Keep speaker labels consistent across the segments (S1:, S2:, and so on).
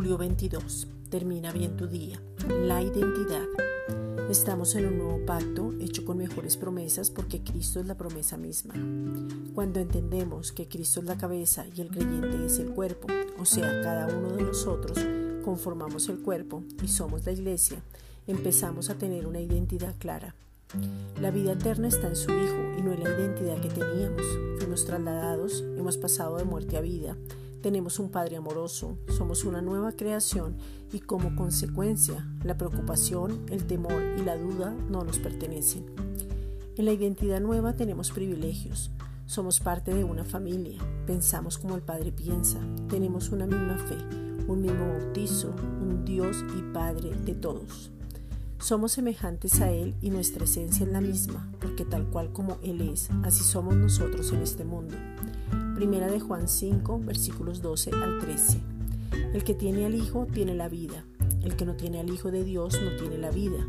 S1: Julio 22. Termina bien tu día. La identidad. Estamos en un nuevo pacto hecho con mejores promesas porque Cristo es la promesa misma. Cuando entendemos que Cristo es la cabeza y el creyente es el cuerpo, o sea, cada uno de nosotros conformamos el cuerpo y somos la iglesia, empezamos a tener una identidad clara. La vida eterna está en su Hijo y no en la identidad que teníamos. Fuimos trasladados, hemos pasado de muerte a vida tenemos un Padre amoroso, somos una nueva creación y como consecuencia la preocupación, el temor y la duda no nos pertenecen. En la identidad nueva tenemos privilegios, somos parte de una familia, pensamos como el Padre piensa, tenemos una misma fe, un mismo bautizo, un Dios y Padre de todos. Somos semejantes a Él y nuestra esencia es la misma, porque tal cual como Él es, así somos nosotros en este mundo. Primera de Juan 5, versículos 12 al 13. El que tiene al Hijo tiene la vida. El que no tiene al Hijo de Dios no tiene la vida.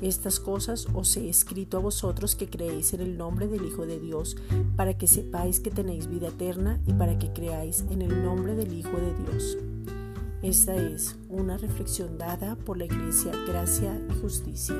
S1: Estas cosas os he escrito a vosotros que creéis en el nombre del Hijo de Dios, para que sepáis que tenéis vida eterna y para que creáis en el nombre del Hijo de Dios. Esta es una reflexión dada por la Iglesia Gracia y Justicia.